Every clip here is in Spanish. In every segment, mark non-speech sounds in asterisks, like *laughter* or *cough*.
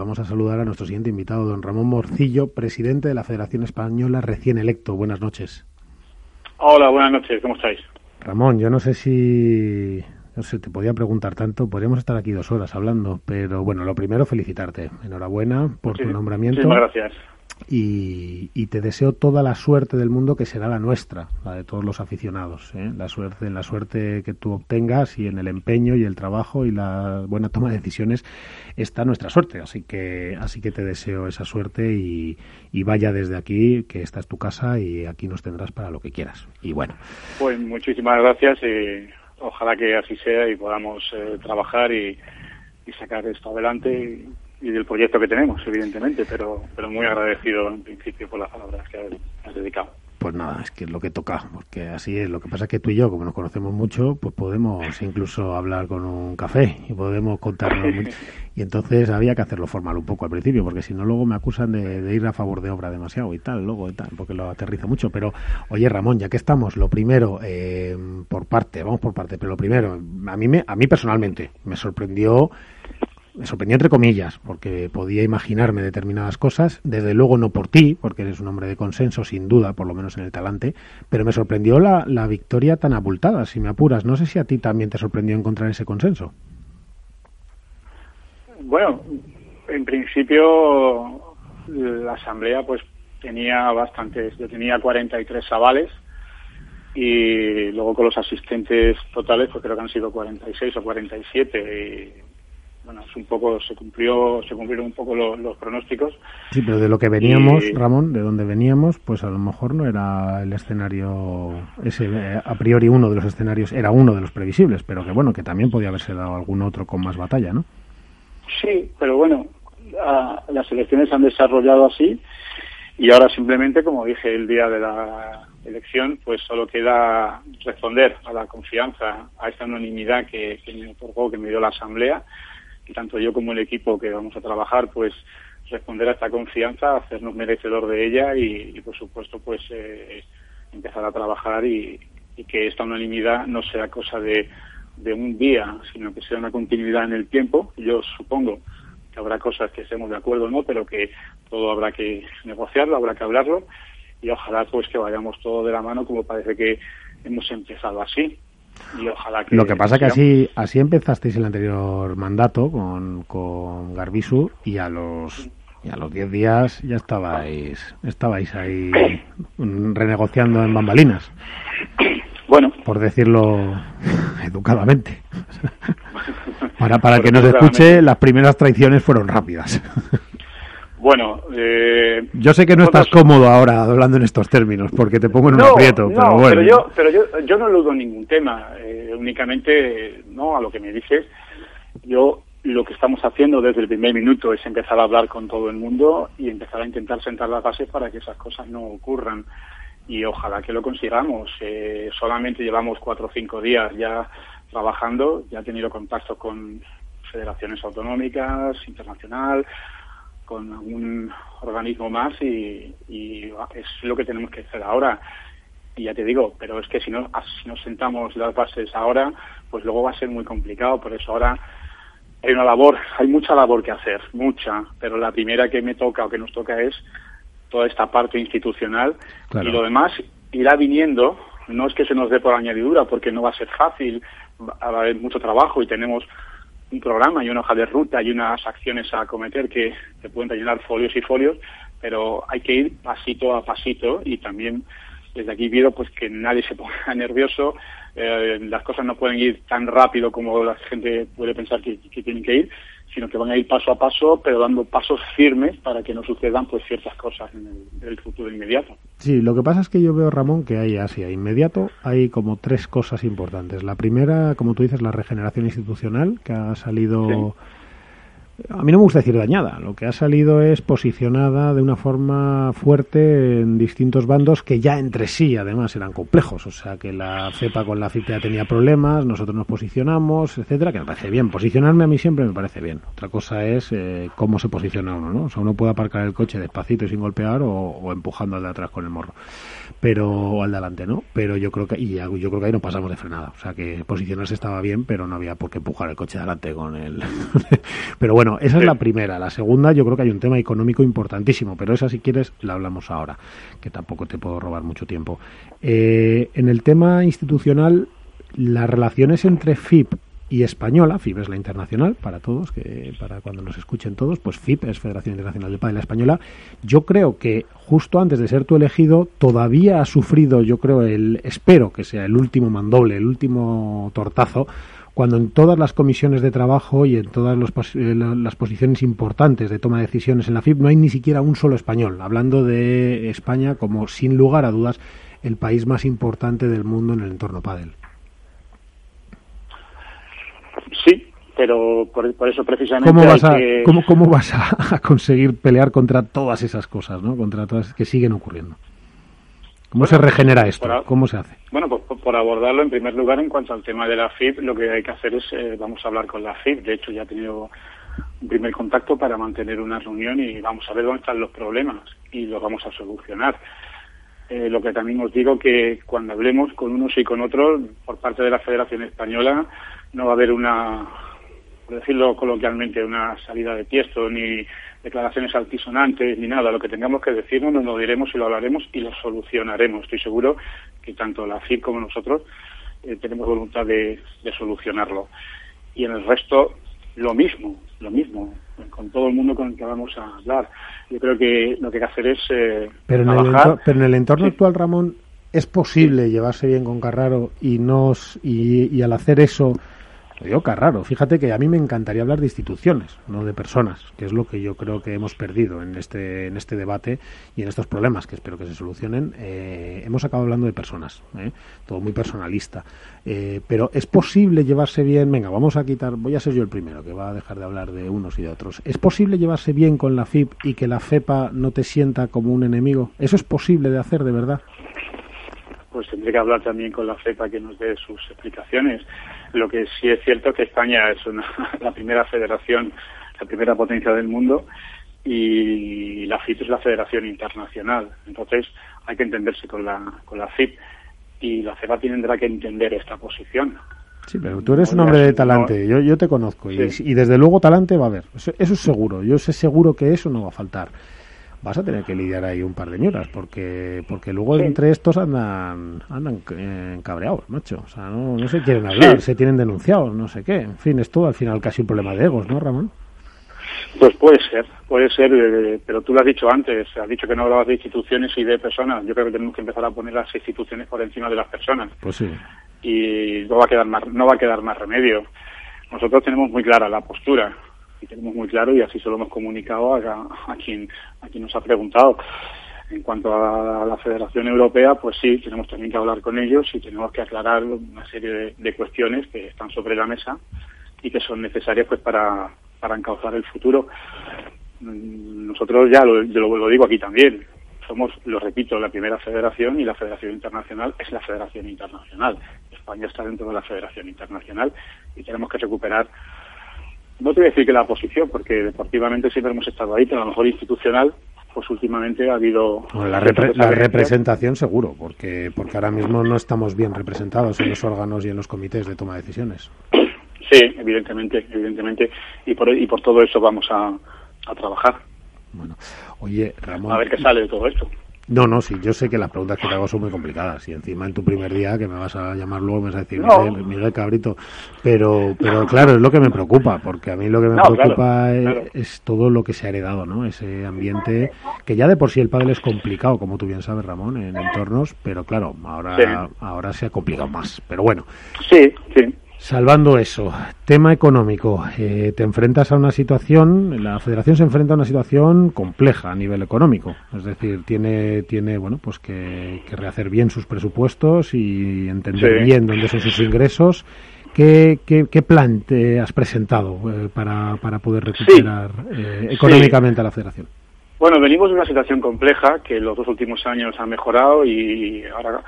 vamos a saludar a nuestro siguiente invitado, don Ramón Morcillo, presidente de la Federación Española recién electo. Buenas noches. Hola, buenas noches, ¿cómo estáis? Ramón, yo no sé si no sé, te podía preguntar tanto, podríamos estar aquí dos horas hablando, pero bueno, lo primero felicitarte, enhorabuena por tu nombramiento. Muchas gracias. Y, te deseo toda la suerte del mundo que será la nuestra, la de todos los aficionados. ¿eh? La suerte, en la suerte que tú obtengas y en el empeño y el trabajo y la buena toma de decisiones está nuestra suerte. Así que, así que te deseo esa suerte y, vaya desde aquí, que esta es tu casa y aquí nos tendrás para lo que quieras. Y bueno. Pues muchísimas gracias y ojalá que así sea y podamos eh, trabajar y, y sacar esto adelante y del proyecto que tenemos, evidentemente, pero, pero muy agradecido en principio por las palabras que has dedicado. Pues nada, es que es lo que toca, porque así es. Lo que pasa es que tú y yo, como nos conocemos mucho, pues podemos *laughs* incluso hablar con un café y podemos contarnos mucho. Y entonces había que hacerlo formal un poco al principio, porque si no luego me acusan de, ir a favor de obra demasiado y tal, luego y tal, porque lo aterriza mucho. Pero, oye Ramón, ya que estamos, lo primero, eh, por parte, vamos por parte, pero lo primero, a mí, me, a mí personalmente me sorprendió me sorprendió entre comillas, porque podía imaginarme determinadas cosas, desde luego no por ti, porque eres un hombre de consenso, sin duda, por lo menos en el talante, pero me sorprendió la, la victoria tan abultada, si me apuras. No sé si a ti también te sorprendió encontrar ese consenso. Bueno, en principio la asamblea pues tenía bastantes, yo tenía 43 avales y luego con los asistentes totales pues creo que han sido 46 o 47 y bueno, es un poco, se cumplió, se cumplieron un poco los, pronósticos. Sí, pero de lo que veníamos, Ramón, de donde veníamos, pues a lo mejor no era el escenario, ese, eh, a priori uno de los escenarios, era uno de los previsibles, pero que bueno, que también podía haberse dado algún otro con más batalla, ¿no? Sí, pero bueno, las elecciones han desarrollado así y ahora simplemente, como dije el día de la elección, pues solo queda responder a la confianza, a esta unanimidad que, que me otorgó, que me dio la Asamblea tanto yo como el equipo que vamos a trabajar, pues responder a esta confianza, hacernos merecedor de ella y, por supuesto, pues eh, empezar a trabajar y, que esta unanimidad no sea cosa de, un día, sino que sea una continuidad en el tiempo. Yo supongo que habrá cosas que estemos de acuerdo no, pero que todo habrá que negociarlo, habrá que hablarlo y ojalá pues que vayamos todo de la mano como parece que hemos empezado así lo que pasa que así, así empezasteis el anterior mandato con, con Garbisu y a los y a los 10 días ya estabais estabais ahí *coughs* renegociando en bambalinas. Bueno, por decirlo *laughs* educadamente. *laughs* para para que nos escuche, las primeras traiciones fueron rápidas. Bueno, eh, yo sé que no estás cómodo ahora hablando en estos términos porque te pongo en un aprieto, pero bueno. Pero yo, pero yo, yo no eludo ningún tema, eh, únicamente no a lo que me dices. Yo lo que estamos haciendo desde el primer minuto es empezar a hablar con todo el mundo y empezar a intentar sentar las bases para que esas cosas no ocurran y ojalá que lo consigamos. Eh, solamente llevamos cuatro o cinco días ya trabajando, ya he tenido contacto con federaciones autonómicas, internacional, con algún organismo más y, es lo que tenemos que hacer ahora. Y ya te digo, pero es que si no, si nos sentamos las bases ahora, pues luego va a ser muy complicado. Por eso ahora hay una labor, hay mucha labor que hacer, mucha, pero la primera que me toca o que nos toca es toda esta parte institucional y lo demás irá viniendo. No es que se nos dé por añadidura, porque no va a ser fácil, va a haber mucho trabajo y tenemos un programa y una hoja de ruta y unas acciones a acometer que te pueden llenar folios y folios, pero hay que ir pasito a pasito y también desde aquí pido pues que nadie se ponga *laughs* nervioso, eh, las cosas no pueden ir tan rápido como la gente puede pensar que tienen que ir, sino que van a ir paso a paso, pero dando pasos firmes para que no sucedan pues ciertas cosas en el, futuro inmediato. Sí, lo que pasa es que yo veo, Ramón, que hay así, inmediato hay como tres cosas importantes. La primera, como tú dices, la regeneración institucional, que ha salido a mí no me gusta decir dañada, lo que ha salido es posicionada de una forma fuerte en distintos bandos que ya entre sí además eran complejos, o sea que la cepa con la FIP tenía problemas, nosotros nos posicionamos, etcétera, que me parece bien. Posicionarme a mí siempre me parece bien. Otra cosa es eh, cómo se posiciona uno, ¿no? O sea, uno puede aparcar el coche despacito y sin golpear o, empujando al de atrás con el morro, pero o al de adelante, ¿no? Pero yo creo que y yo creo que ahí no pasamos de frenada, o sea que posicionarse estaba bien, pero no había por qué empujar el coche de adelante con el. *laughs* pero bueno bueno, esa es la primera. La segunda, yo creo que hay un tema económico importantísimo, pero esa, si quieres, la hablamos ahora, que tampoco te puedo robar mucho tiempo. Eh, en el tema institucional, las relaciones entre FIP y española, FIP es la internacional para todos, que para cuando nos escuchen todos, pues FIP es Federación Internacional de Padel la Española. Yo creo que justo antes de ser tú elegido, todavía ha sufrido, yo creo, el, espero que sea el último mandoble, el último tortazo, cuando en todas las comisiones de trabajo y en todas eh, las posiciones importantes de toma de decisiones en la FIP no hay ni siquiera un solo español, hablando de España como, sin lugar a dudas, el país más importante del mundo en el entorno Padel. Sí, pero por, eso precisamente. ¿Cómo vas, a, ¿cómo, vas a, conseguir pelear contra todas esas cosas, ¿no? contra todas que siguen ocurriendo? ¿Cómo se regenera esto? ¿Cómo se hace? Bueno, pues por abordarlo, en primer lugar, en cuanto al tema de la FIP, lo que hay que hacer es, eh, vamos a hablar con la FIP. De hecho, ya he tenido un primer contacto para mantener una reunión y vamos a ver dónde están los problemas y los vamos a solucionar. Eh, lo que también os digo que cuando hablemos con unos y con otros, por parte de la Federación Española, no va a haber una, por decirlo coloquialmente, una salida de tiesto ni declaraciones altisonantes ni nada. Lo que tengamos que decirnos nos lo diremos y lo hablaremos y lo solucionaremos. Estoy seguro que tanto la FIR como nosotros eh, tenemos voluntad de, solucionarlo. Y en el resto, lo mismo, lo mismo, con todo el mundo con el que vamos a hablar. Yo creo que lo que hay que hacer es. Eh, pero, en el pero en el entorno actual, Ramón, ¿es posible llevarse bien con Carraro y, nos, y al hacer eso digo raro. Fíjate que a mí me encantaría hablar de instituciones, no de personas, que es lo que yo creo que hemos perdido en este, en este debate y en estos problemas que espero que se solucionen. Eh, hemos acabado hablando de personas, ¿eh? todo muy personalista. Eh, pero es posible llevarse bien, venga, vamos a quitar, voy a ser yo el primero que va a dejar de hablar de unos y de otros. ¿Es posible llevarse bien con la FIP y que la FEPA no te sienta como un enemigo? ¿Eso es posible de hacer de verdad? Pues tendré que hablar también con la FEPA que nos dé sus explicaciones. Lo que sí es cierto es que España es *laughs* la primera federación, la primera potencia del mundo y la FIP es la federación internacional. Entonces hay que entenderse con la, con la FIP y la CEPA tendrá que entender esta posición. Sí, pero tú eres un hombre de talante, yo, yo te conozco y, desde luego talante va a haber, eso, eso, es seguro, yo sé seguro que eso no va a faltar vas a tener que lidiar ahí un par de ñuras, porque porque luego entre estos andan andan cabreados, macho. O sea, no, no se quieren hablar, se tienen denunciados, no sé qué. En fin, es todo al final casi un problema de egos, ¿no, Ramón? Pues puede ser, puede ser, eh, pero tú lo has dicho antes, has dicho que no hablabas de instituciones y de personas. Yo creo que tenemos que empezar a poner las instituciones por encima de las personas. Pues sí. Y no va a quedar más, no va a quedar más remedio. Nosotros tenemos muy clara la postura y tenemos muy claro y así se lo hemos comunicado a, quien a quien nos ha preguntado. En cuanto a la Federación Europea, pues sí, tenemos también que hablar con ellos y tenemos que aclarar una serie de, cuestiones que están sobre la mesa y que son necesarias pues para, para encauzar el futuro. Mm, nosotros ya lo, yo lo digo aquí también, somos, lo repito, la primera federación y la Federación Internacional es la Federación Internacional. España está dentro de la Federación Internacional y tenemos que recuperar no te voy a decir que la oposición, porque deportivamente siempre hemos estado ahí, pero a lo mejor institucional, pues últimamente ha habido... la, representación seguro, porque, porque ahora mismo no estamos bien representados en los órganos y en los comités de toma de decisiones. Sí, evidentemente, evidentemente, y por, y por todo eso vamos a, a trabajar. Bueno, oye, Ramón... A ver qué sale de todo esto. No, no, sí, yo sé que las preguntas que te hago son muy complicadas y encima en tu primer día que me vas a llamar luego me vas a decir Miguel, Cabrito, pero pero claro, es lo que me preocupa, porque a mí lo que me preocupa es, todo lo que se ha heredado, ¿no? Ese ambiente que ya de por sí el padre es complicado, como tú bien sabes, Ramón, en entornos, pero claro, ahora ahora se ha complicado más, pero bueno. Sí, sí. Salvando eso, tema económico. Eh, te enfrentas a una situación, la Federación se enfrenta a una situación compleja a nivel económico. Es decir, tiene, tiene bueno, pues que, rehacer bien sus presupuestos y entender bien dónde son sus ingresos. ¿Qué, qué, plan te has presentado eh, para, para poder recuperar eh, económicamente a la Federación? Bueno, venimos de una situación compleja que los dos últimos años ha mejorado y ahora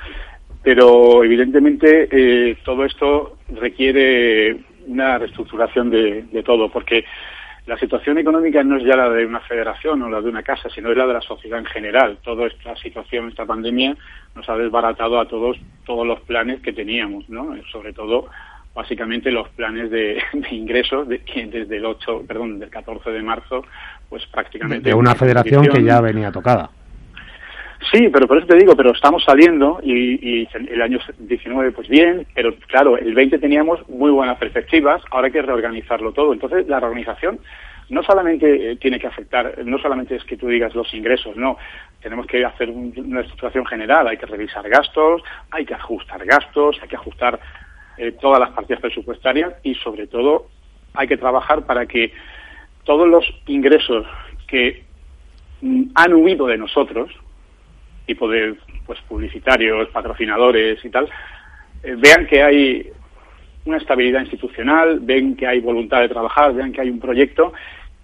pero evidentemente eh, todo esto requiere una reestructuración de, todo, porque la situación económica no es ya la de una federación o la de una casa, sino es la de la sociedad en general. Toda esta situación, esta pandemia, nos ha desbaratado a todos todos los planes que teníamos, ¿no? Sobre todo básicamente los planes de, *laughs* ingresos de, desde el 8, perdón, del 14 de marzo, pues prácticamente... De una federación que ya venía tocada. Sí, pero por eso te digo, pero estamos saliendo y, el año 19 pues bien, pero claro, el 20 teníamos muy buenas perspectivas, ahora hay que reorganizarlo todo. Entonces la reorganización no solamente eh, tiene que afectar, no solamente es que tú digas los ingresos, no, tenemos que hacer una estructuración general, hay que revisar gastos, hay que ajustar gastos, hay que ajustar eh, todas las partidas presupuestarias y sobre todo hay que trabajar para que todos los ingresos que mm, han huido de nosotros, tipo de pues publicitarios, patrocinadores y tal, eh, vean que hay una estabilidad institucional, ven que hay voluntad de trabajar, vean que hay un proyecto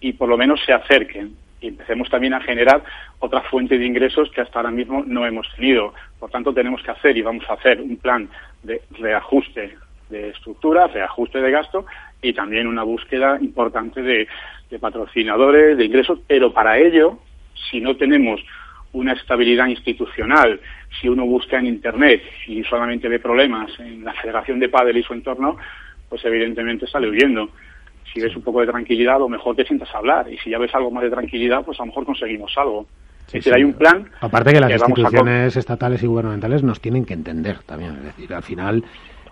y por lo menos se acerquen y empecemos también a generar otra fuente de ingresos que hasta ahora mismo no hemos tenido. Por tanto, tenemos que hacer y vamos a hacer un plan de reajuste de estructura, reajuste de gasto y también una búsqueda importante de, de patrocinadores, de ingresos, pero para ello, si no tenemos una estabilidad institucional, si uno busca en Internet y solamente ve problemas en la Federación de Padel y su entorno, pues evidentemente sale huyendo. Si ves un poco de tranquilidad, a lo mejor te sientas a hablar. Y si ya ves algo más de tranquilidad, pues a lo mejor conseguimos algo. Sí, hay un plan. Aparte que las instituciones estatales y gubernamentales nos tienen que entender también. Es decir, al final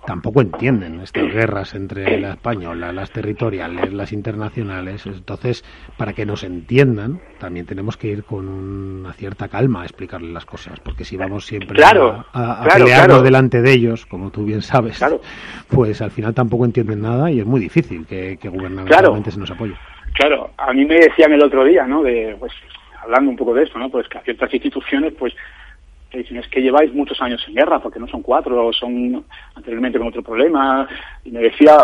tampoco entienden estas guerras entre la española, las territoriales, las internacionales. Entonces, para que nos entiendan, también tenemos que ir con una cierta calma a explicarles las cosas, porque si vamos siempre a, pelearnos delante de ellos, como tú bien sabes, pues al final tampoco entienden nada y es muy difícil que, que gubernamentalmente se nos apoye. Claro, a mí me decían el otro día, ¿no? De, pues, hablando un poco de eso, ¿no? Pues que a ciertas instituciones, pues, es que lleváis muchos años en guerra, porque no son cuatro, son anteriormente con otro problema. Y me decía,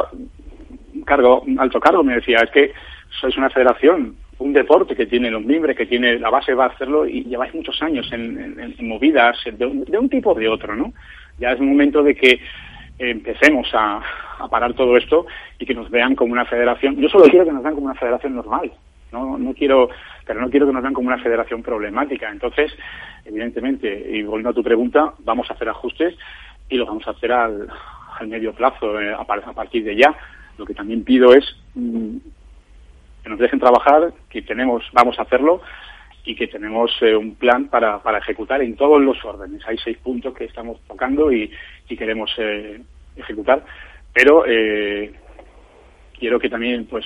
un cargo, un alto cargo, me decía, es que sois una federación, un deporte que tiene los miembros, que tiene la base va a hacerlo y lleváis muchos años en, movidas de un, tipo o de otro, ¿no? Ya es un momento de que empecemos a, a, parar todo esto y que nos vean como una federación. Yo solo quiero que nos vean como una federación normal. No, no quiero, pero no quiero que nos vean como una federación problemática. Entonces, evidentemente, y volviendo a tu pregunta, vamos a hacer ajustes y lo vamos a hacer al, al medio plazo, eh, a, partir de ya. Lo que también pido es mm, que nos dejen trabajar, que tenemos, vamos a hacerlo y que tenemos eh, un plan para, para ejecutar en todos los órdenes. Hay seis puntos que estamos tocando y, y queremos eh, ejecutar, pero quiero que también pues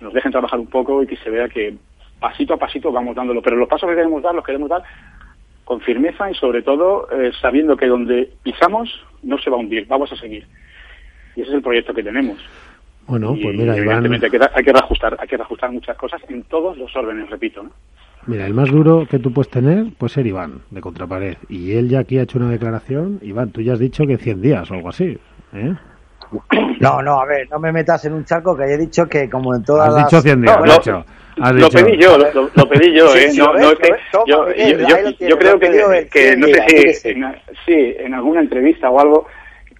nos dejen trabajar un poco y que se vea que pasito a pasito vamos dándolo. Pero los pasos que queremos dar los queremos dar con firmeza y sobre todo eh, sabiendo que donde pisamos no se va a hundir, vamos a seguir. Y ese es el proyecto que tenemos. Bueno, pues mira, evidentemente hay, que, hay que reajustar, hay que reajustar muchas cosas en todos los órdenes, repito. Mira, el más duro que tú puedes tener puede ser Iván, de Contrapared. Y él ya aquí ha hecho una declaración. Iván, tú ya has dicho que 100 días o algo así. ¿eh? No, no, a ver, no me metas en un charco que he dicho que como en todas has dicho 100 días, lo, pedí yo, lo, pedí yo, ¿eh? no, no, yo, yo, creo que, que no sé si, en, sí, en alguna entrevista o algo,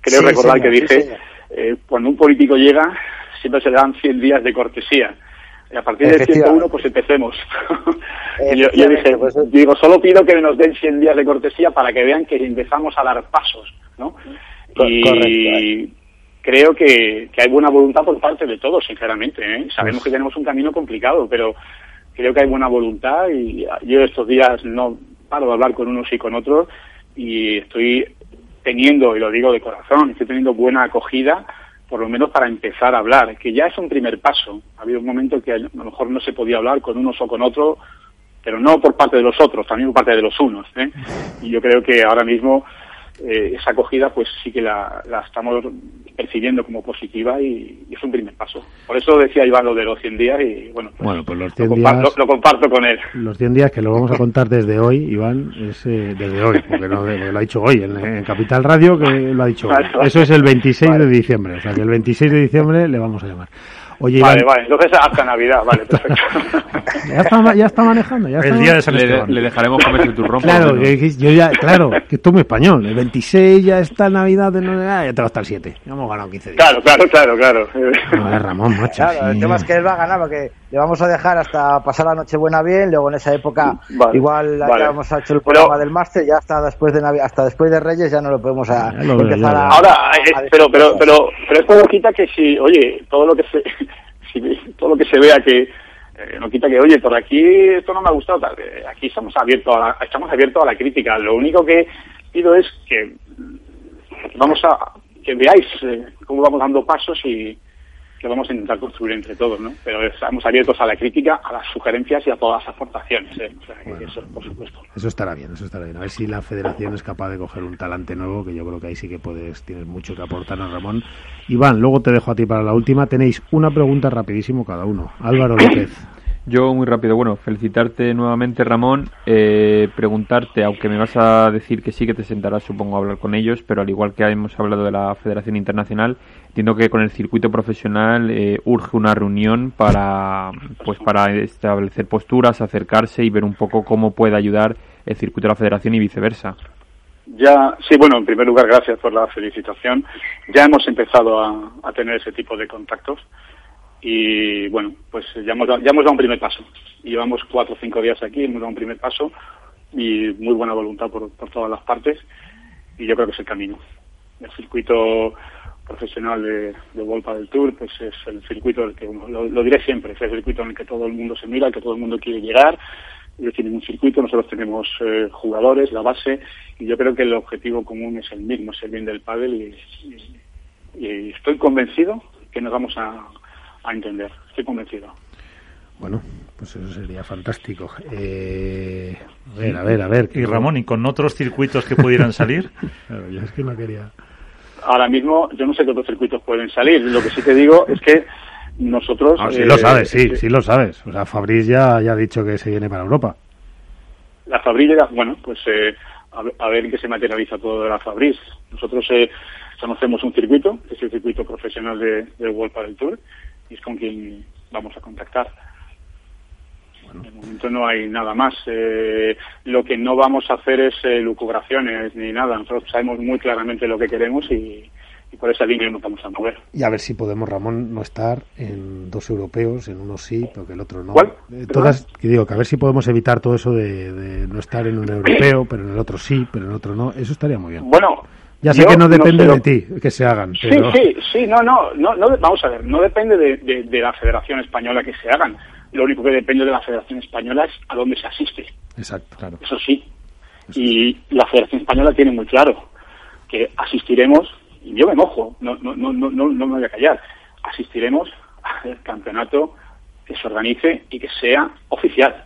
creo recordar que dije, eh, cuando un político llega, siempre se le dan 100 días de cortesía. Y a partir del 101, pues empecemos. *laughs* yo, yo dije, pues, digo, solo pido que nos den 100 días de cortesía para que vean que empezamos a dar pasos, ¿no? Y, creo que, hay buena voluntad por parte de todos, sinceramente. ¿eh? Sabemos que tenemos un camino complicado, pero creo que hay buena voluntad y yo estos días no paro de hablar con unos y con otros y estoy teniendo, y lo digo de corazón, estoy teniendo buena acogida, por lo menos para empezar a hablar, que ya es un primer paso. Ha habido un momento que a lo mejor no se podía hablar con unos o con otros, pero no por parte de los otros, también por parte de los unos. ¿eh? Y yo creo que ahora mismo eh, esa acogida pues sí que la, estamos percibiendo como positiva y, es un primer paso. Por eso decía Iván lo de los 100 días y bueno, pues, pues los lo, comparto, con él. Los 100 días que lo vamos a contar desde hoy, Iván, es eh, desde hoy, porque no, lo ha dicho hoy en, Capital Radio que lo ha dicho hoy. Eso es el 26 de diciembre, o sea que el 26 de diciembre le vamos a llamar. Oye, vale, vale, entonces hasta Navidad, vale, perfecto. *laughs* ya, está, ya está manejando, ya El día de San le, le, dejaremos comer el turrón. Claro, que, yo ya, claro, *laughs* que tú muy español. El 26 ya está Navidad, de no, ah, ya te va hasta el 7. Ya hemos ganado 15 días. Claro, claro, claro, claro. No, Ramón, macho. Claro, el tema es que él va a ganar porque le vamos a dejar hasta pasar la Nochebuena bien, luego en esa época Vale, igual vale. ya hemos hecho el Pero- programa del máster, ya hasta después de Navi- hasta después de Reyes ya no lo podemos a, empezar ya. a... Ahora, a eh, pero, pero, pero, pero esto no quita que si, oye, todo lo que se, *laughs* si- todo lo que se vea que, eh, no quita que, oye, por aquí esto no me ha gustado, tal. Eh, aquí estamos abiertos a la, estamos abiertos a la crítica. Lo único que pido es que vamos a, que veáis eh, cómo vamos dando pasos y que vamos a intentar construir entre todos, ¿no? Pero estamos abiertos a la crítica, a las sugerencias y a todas las aportaciones, ¿eh? O sea, que Bueno. eso, por supuesto. Eso estará bien, eso estará bien. A ver si la federación es capaz de coger un talante nuevo, que yo creo que ahí sí que puedes, tienes mucho que aportarnos, Ramón. Iván, luego te dejo a ti para la última. Tenéis una pregunta rapidísimo cada uno. Álvaro López. Yo muy rápido, bueno, felicitarte nuevamente Ramón, eh, preguntarte, aunque me vas a decir que sí que te sentarás supongo a hablar con ellos, pero al igual que hemos hablado de la Federación Internacional, entiendo que con el circuito profesional eh, urge una reunión para pues para establecer posturas, acercarse y ver un poco cómo puede ayudar el circuito de la Federación y viceversa. Ya, sí, bueno, en primer lugar, gracias por la felicitación. Ya hemos empezado a, a tener ese tipo de contactos y, bueno, pues ya hemos, dado, ya hemos dado un primer paso. Llevamos cuatro o cinco días aquí, hemos dado un primer paso y muy buena voluntad por, por todas las partes y yo creo que es el camino. El circuito profesional de, de Volpa del Tour, pues es el circuito, del que, lo, lo diré siempre, es el circuito en el que todo el mundo se mira, el que todo el mundo quiere llegar, ellos tienen un circuito, nosotros tenemos eh, jugadores, la base, y yo creo que el objetivo común es el mismo, es el bien del pádel y, y- y estoy convencido que nos vamos a, a entender, estoy convencido. Bueno, pues eso sería fantástico. Eh, a ver, a ver, a ver. Y Ramón, ¿y con otros circuitos que pudieran salir? *laughs* Claro, yo es que no quería. Ahora mismo yo no sé qué otros circuitos pueden salir, lo que sí te digo es que nosotros... Ah, sí eh, lo sabes, sí, eh, sí lo sabes. O sea, Fabriz ya, ya ha dicho que se viene para Europa. La Fabris llega, bueno, pues eh, a, ver- a ver en qué se materializa todo de la Fabris. Nosotros eh, conocemos un circuito, que es el circuito profesional de, del World Padel Tour, y es con quien vamos a contactar. De momento no hay nada más. Eh, lo que no vamos a hacer es eh, lucubraciones ni nada. Nosotros sabemos muy claramente lo que queremos y, y por esa línea nos vamos a mover. Y a ver si podemos, Ramón, no estar en dos europeos, en uno sí, pero que el otro no. ¿Cuál? Eh, todas, que digo, que a ver si podemos evitar todo eso de, de no estar en un europeo, pero en el otro sí, pero en el otro no. Eso estaría muy bien. Bueno, Ya sé que no depende sé lo- de ti que se hagan, Sí, pero sí, sí, no, no, no, no, vamos a ver, no depende de, de- de la Federación Española que se hagan. Lo único que depende de la Federación Española es a dónde se asiste. exacto, claro. Eso sí. Y la Federación Española tiene muy claro que asistiremos, y yo me mojo, no, no, no, no, no me voy a callar, asistiremos al campeonato que se organice y que sea oficial.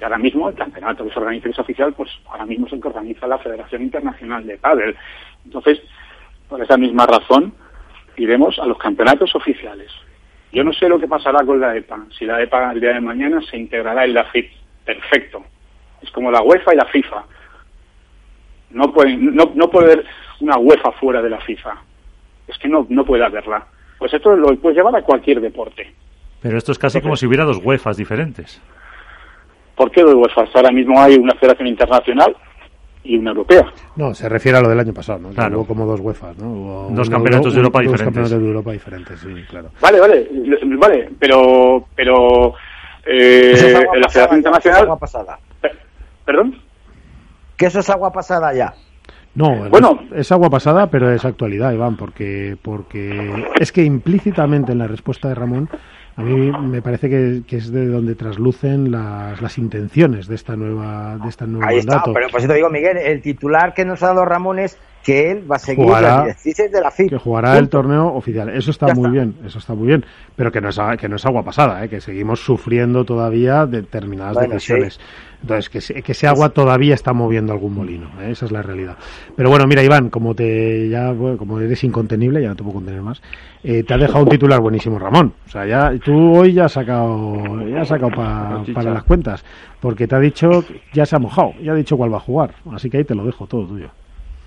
Y ahora mismo el campeonato que se organice y sea oficial, pues ahora mismo es el que organiza la Federación Internacional de Padel. Entonces, por esa misma razón, iremos a los campeonatos oficiales. Yo no sé lo que pasará con la EPA. Si la EPA el día de mañana se integrará en la FIP. Perfecto. Es como la UEFA y la FIFA. No puede, no, no puede haber una UEFA fuera de la FIFA. Es que no, no puede haberla. Pues esto lo puedes llevar a cualquier deporte. Pero esto es casi como si hubiera dos UEFAs diferentes. ¿Por qué dos UEFA? Ahora mismo hay una federación internacional y una europea. No, se refiere a lo del año pasado, ¿no? Claro. Hubo como dos UEFAs, ¿no? Hubo Dos campeonatos de Euro- Europa dos diferentes. campeonatos de Europa diferentes, sí, claro. Vale, vale, vale, pero, pero eh, Eso es agua la pasada Federación Internacional, agua pasada. Pe- perdón, Que eso es agua pasada ya. No, Bueno. es, es agua pasada, pero es actualidad, Iván, porque, porque es que implícitamente en la respuesta de Ramón, a mí me parece que, que es de donde traslucen las, las intenciones de esta nueva, de esta nueva Ahí está, mandato. pero por eso te digo, Miguel, el titular que nos ha dado Ramón es que él va a seguir Jugará- las directrices de la FIP. que jugará el torneo oficial. Eso está Ya muy está. bien, eso está muy bien, pero que no es, que no es agua pasada, ¿eh? que seguimos sufriendo todavía determinadas Bueno, decisiones. Entonces, que, que ese agua todavía está moviendo algún molino, ¿eh? esa es la realidad. Pero bueno, mira, Iván, como te ya bueno, como eres incontenible, ya no te puedo contener más, eh, te ha dejado un titular buenísimo, Ramón. O sea, ya tú hoy ya has sacado, ya has sacado pa- para las cuentas, porque te ha dicho, ya se ha mojado, ya ha dicho cuál va a jugar, así que ahí te lo dejo todo tuyo.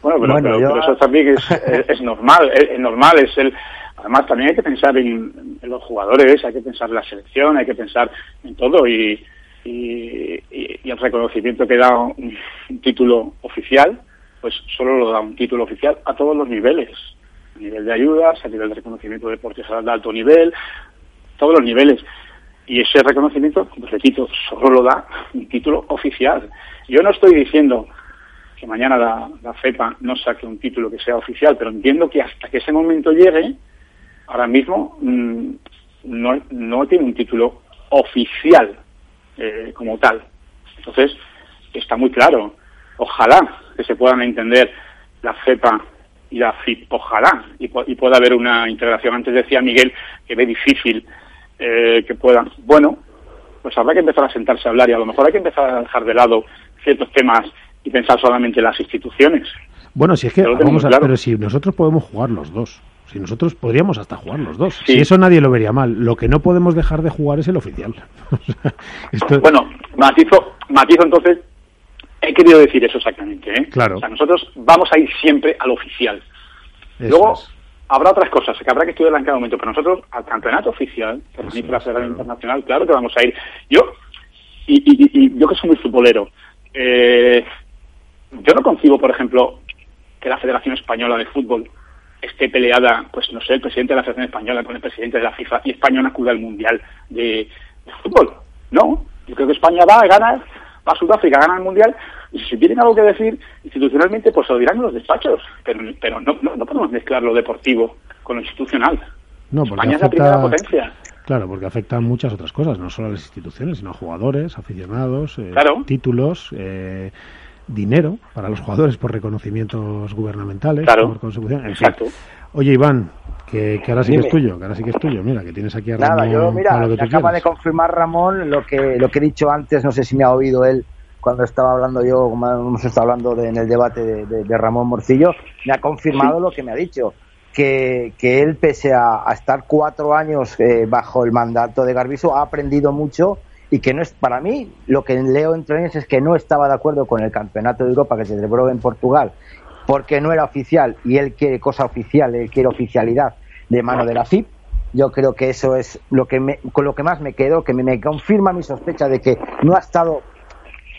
Bueno, pero, Bueno, pero- yo- pero eso también es, es, es normal, *laughs* es, es normal, es el además también hay que pensar en, en los jugadores, hay que pensar en la selección, hay que pensar en todo y, y, el reconocimiento que da un, un título oficial, pues solo lo da un título oficial a todos los niveles, a nivel de ayudas, a nivel de reconocimiento de de alto nivel, todos los niveles. Y ese reconocimiento, repito, solo lo da un título oficial. Yo no estoy diciendo que mañana la, la FEPA no saque un título que sea oficial, pero entiendo que hasta que ese momento llegue, ahora mismo mm, no, no tiene un título oficial eh, como tal. Entonces, está muy claro. Ojalá que se puedan entender la FEPA y la FIP, ojalá, y, y pueda haber una integración. Antes decía Miguel que ve difícil eh, que puedan. Bueno, pues habrá que empezar a sentarse a hablar y a lo mejor hay que empezar a dejar de lado ciertos temas y pensar solamente en las instituciones. Bueno, si es que, vamos a, claro. pero si nosotros podemos jugar los dos. Si nosotros podríamos hasta jugar los dos. Sí. Si eso nadie lo vería mal. Lo que no podemos dejar de jugar es el oficial. *laughs* Esto- Bueno, matizo, matizo entonces, he querido decir eso exactamente. ¿eh? Claro. O sea, nosotros vamos a ir siempre al oficial. eso Luego es. habrá otras cosas que habrá que estudiar en cada momento, pero nosotros al campeonato oficial, que organiza la Federación. Internacional, claro que vamos a ir. Yo, y- y- y yo que soy muy futbolero, eh, yo no concibo, por ejemplo, que la Federación Española de Fútbol esté peleada, pues no sé, el presidente de la Federación Española con el presidente de la FIFA y España no acuda al Mundial de, de Fútbol. No, yo creo que España va, gana, va a Sudáfrica, gana el Mundial, y si tienen algo que decir institucionalmente, pues lo dirán en los despachos, pero, pero no, no, no podemos mezclar lo deportivo con lo institucional. No, España es la primera potencia. Claro, porque afecta a muchas otras cosas, no solo a las instituciones, sino a jugadores, aficionados, eh, Claro. títulos, eh, dinero para los jugadores por reconocimientos gubernamentales, Claro. por consecución. Exacto. Oye, Iván, que, que ahora sí que es tuyo, que ahora sí que es tuyo. Mira, que tienes aquí a Nada, Ramón yo, mira, lo que acaba de confirmar Ramón lo que, lo que he dicho antes, no sé si me ha oído él cuando estaba hablando yo, como hemos estado hablando de- en el debate de, de- de Ramón Morcillo, me ha confirmado lo que me ha dicho, que, que él, pese a, a estar cuatro años eh, bajo el mandato de Garbiso, ha aprendido mucho y que no es, para mí, lo que leo entre líneas es que no estaba de acuerdo con el Campeonato de Europa que se celebró en Portugal, porque no era oficial y él quiere cosa oficial, él quiere oficialidad de mano de la FIP. Yo creo que eso es lo que me, con lo que más me quedo, que me, confirma mi sospecha de que no ha estado,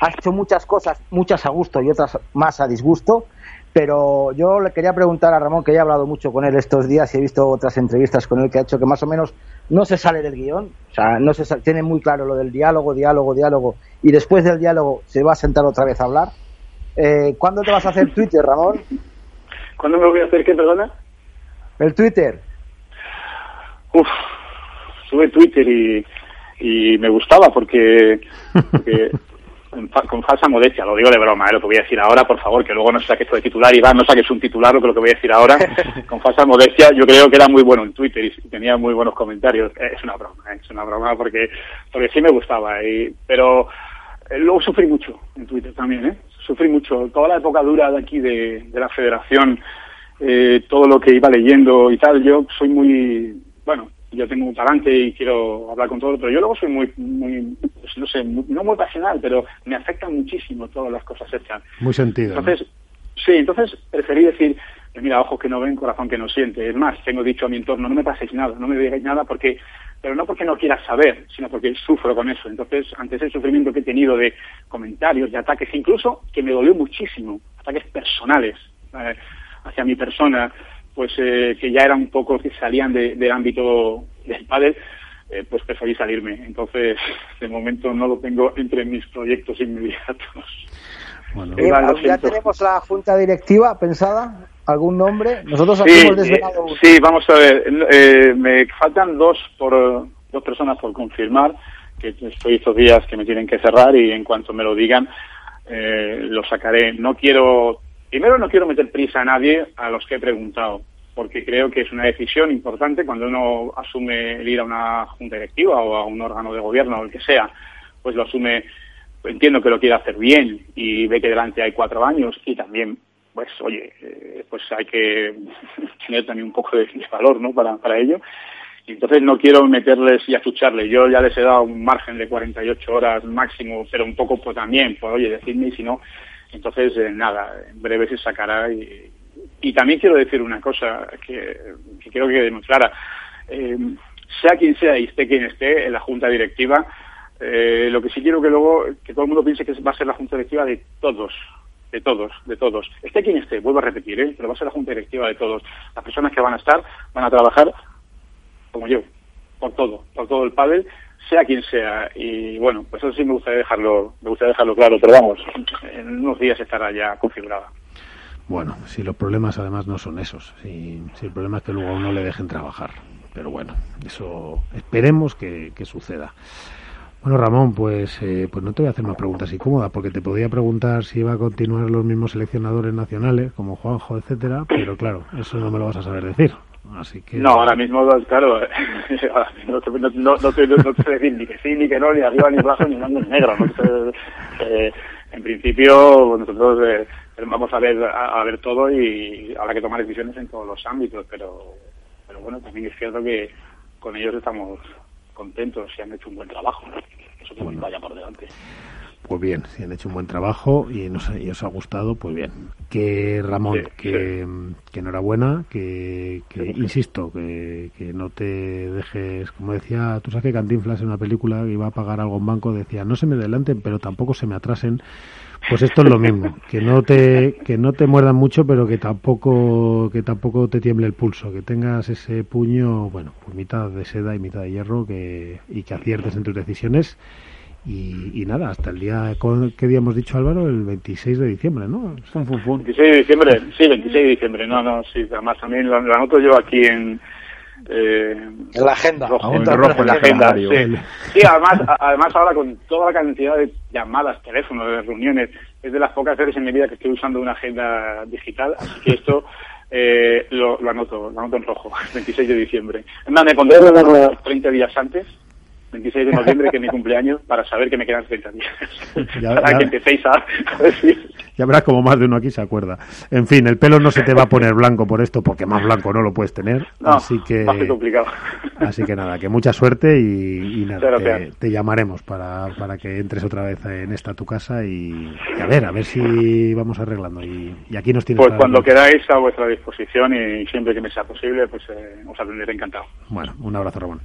ha hecho muchas cosas, muchas a gusto y otras más a disgusto. Pero yo le quería preguntar a Ramón, que he hablado mucho con él estos días y he visto otras entrevistas con él que ha hecho que más o menos no se sale del guion, o sea, no se sal- tiene muy claro lo del diálogo, diálogo, diálogo, y después del diálogo se va a sentar otra vez a hablar. Eh, ¿Cuándo te vas a hacer Twitter, Ramón? ¿Cuándo me voy a hacer qué, perdona? El Twitter. Uf, sube Twitter y, y me gustaba porque, *laughs* porque fa- con falsa modestia, lo digo de broma, ¿eh? lo que voy a decir ahora, por favor, que luego no saques esto de titular, Iván, no saques un titular, lo que, lo que voy a decir ahora, *laughs* con falsa modestia, yo creo que era muy bueno en Twitter y tenía muy buenos comentarios. Eh, Es una broma, ¿eh? es una broma porque, porque sí me gustaba, y, pero eh, luego sufrí mucho en Twitter también, ¿eh? Sufrí mucho. Toda la época dura de aquí de, de la federación, eh, todo lo que iba leyendo y tal, yo soy muy, bueno, yo tengo un talante y quiero hablar con todo, pero yo luego soy muy, muy pues no sé, muy- no muy pasional, pero me afectan muchísimo todas las cosas hechas. Muy sentido. ¿no? Entonces, sí, entonces preferí decir, eh, mira, ojos que no ven, corazón que no siente. Es más, tengo dicho a mi entorno, no me paséis nada, no me digáis nada, porque, pero no porque no quieras saber, sino porque sufro con eso. Entonces, ante ese sufrimiento que he tenido de comentarios, de ataques, incluso que me dolió muchísimo, ataques personales eh, hacia mi persona, pues eh, que ya eran un poco que salían de- del ámbito del pádel, eh, pues preferí salirme. Entonces, *laughs* de momento no lo tengo entre mis proyectos inmediatos. Bueno, Eh, ¿Ya tenemos la junta directiva pensada? ¿Algún nombre? Nosotros aquí Sí, hemos desvelado eh, sí, vamos a ver. eh, me faltan dos por dos personas por confirmar que estoy estos días que me tienen que cerrar y en cuanto me lo digan eh, lo sacaré. No quiero, primero no quiero meter prisa a nadie a los que he preguntado, porque creo que es una decisión importante cuando uno asume el ir a una junta directiva o a un órgano de gobierno o el que sea, pues lo asume entiendo que lo quiere hacer bien y ve que delante hay cuatro años y también pues oye eh, pues hay que *laughs* tener también un poco de, valor no para, para ello. Entonces no quiero meterles y achucharles yo ya les he dado un margen de 48 horas máximo pero un poco pues también pues oye decidme si no entonces eh, nada en breve se sacará y, y también quiero decir una cosa que, que quiero que clara Eh, sea quien sea y esté quien esté en la junta directiva eh, lo que sí quiero que luego, que todo el mundo piense que va a ser la junta directiva de todos, de todos, de todos. Esté quien esté, vuelvo a repetir, pero va a ser la junta directiva de todos. Las personas que van a estar van a trabajar como yo, por todo, por todo el pádel, sea quien sea. Y bueno, pues eso sí me gustaría dejarlo, me gustaría dejarlo claro, pero vamos, en unos días estará ya configurada. Bueno, si los problemas además no son esos, si, el problema es que luego a uno le dejen trabajar. Pero bueno, eso esperemos que, que suceda. Bueno, Ramón, pues, eh, pues no te voy a hacer más preguntas incómodas, porque te podía preguntar si iba a continuar los mismos seleccionadores nacionales, como Juanjo, etcétera, pero claro, eso no me lo vas a saber decir. Así que... No, ahora mismo, claro, *laughs* no, no, no, no, te, sé decir ni que sí, ni que no, ni arriba, ni abajo, ni blanco, ni negro. eh, en principio, nosotros eh, vamos a ver, a, a, ver todo y habrá que tomar decisiones en todos los ámbitos, pero, pero bueno, también es cierto que con ellos estamos contentos y han hecho un buen trabajo. Eso que bueno. vaya por delante. Pues bien, si han hecho un buen trabajo y, nos, y os ha gustado, pues bien. Que Ramón, sí, que, sí. que, enhorabuena, que, que insisto, que, que, no te dejes, como decía, tú sabes que Cantinflas en una película que iba a pagar algo en banco, decía, no se me adelanten, pero tampoco se me atrasen. Pues esto es lo mismo, *laughs* que no te que no te muerdan mucho, pero que tampoco que tampoco te tiemble el pulso, que tengas ese puño, bueno, pues mitad de seda y mitad de hierro, que y que aciertes en tus decisiones y, y, nada, hasta el día, ¿qué día hemos dicho Álvaro? El 26 de diciembre, ¿no? Fum, fum, fum. 26 de diciembre, sí, 26 de diciembre, no, no, sí, además también lo, lo anoto yo aquí en... Eh, en la agenda, rojo, en, rojo, en la agenda, sí. sí. además, además ahora con toda la cantidad de llamadas, teléfonos, de reuniones, es de las pocas veces en mi vida que estoy usando una agenda digital, así que esto eh, lo, lo, anoto, lo anoto en rojo, *laughs* 26 de diciembre. Además, me pondré 30 días antes 26 de noviembre, que es mi cumpleaños, para saber que me quedan 30 días. *laughs* Ya, para ya, que empecéis a, a decir. Ya verás como más de uno aquí se acuerda. En fin, el pelo no se te va a poner blanco por esto, porque más blanco no lo puedes tener. No, así que más complicado. Así que nada, que mucha suerte y, y nada, te, te, llamaremos para, para que entres otra vez en esta tu casa y, y a ver, a ver si vamos arreglando. Y, y aquí nos tienes. Pues cuando queráis a vuestra disposición y siempre que me sea posible, pues eh, os atenderé encantado. Bueno, un abrazo, Ramón.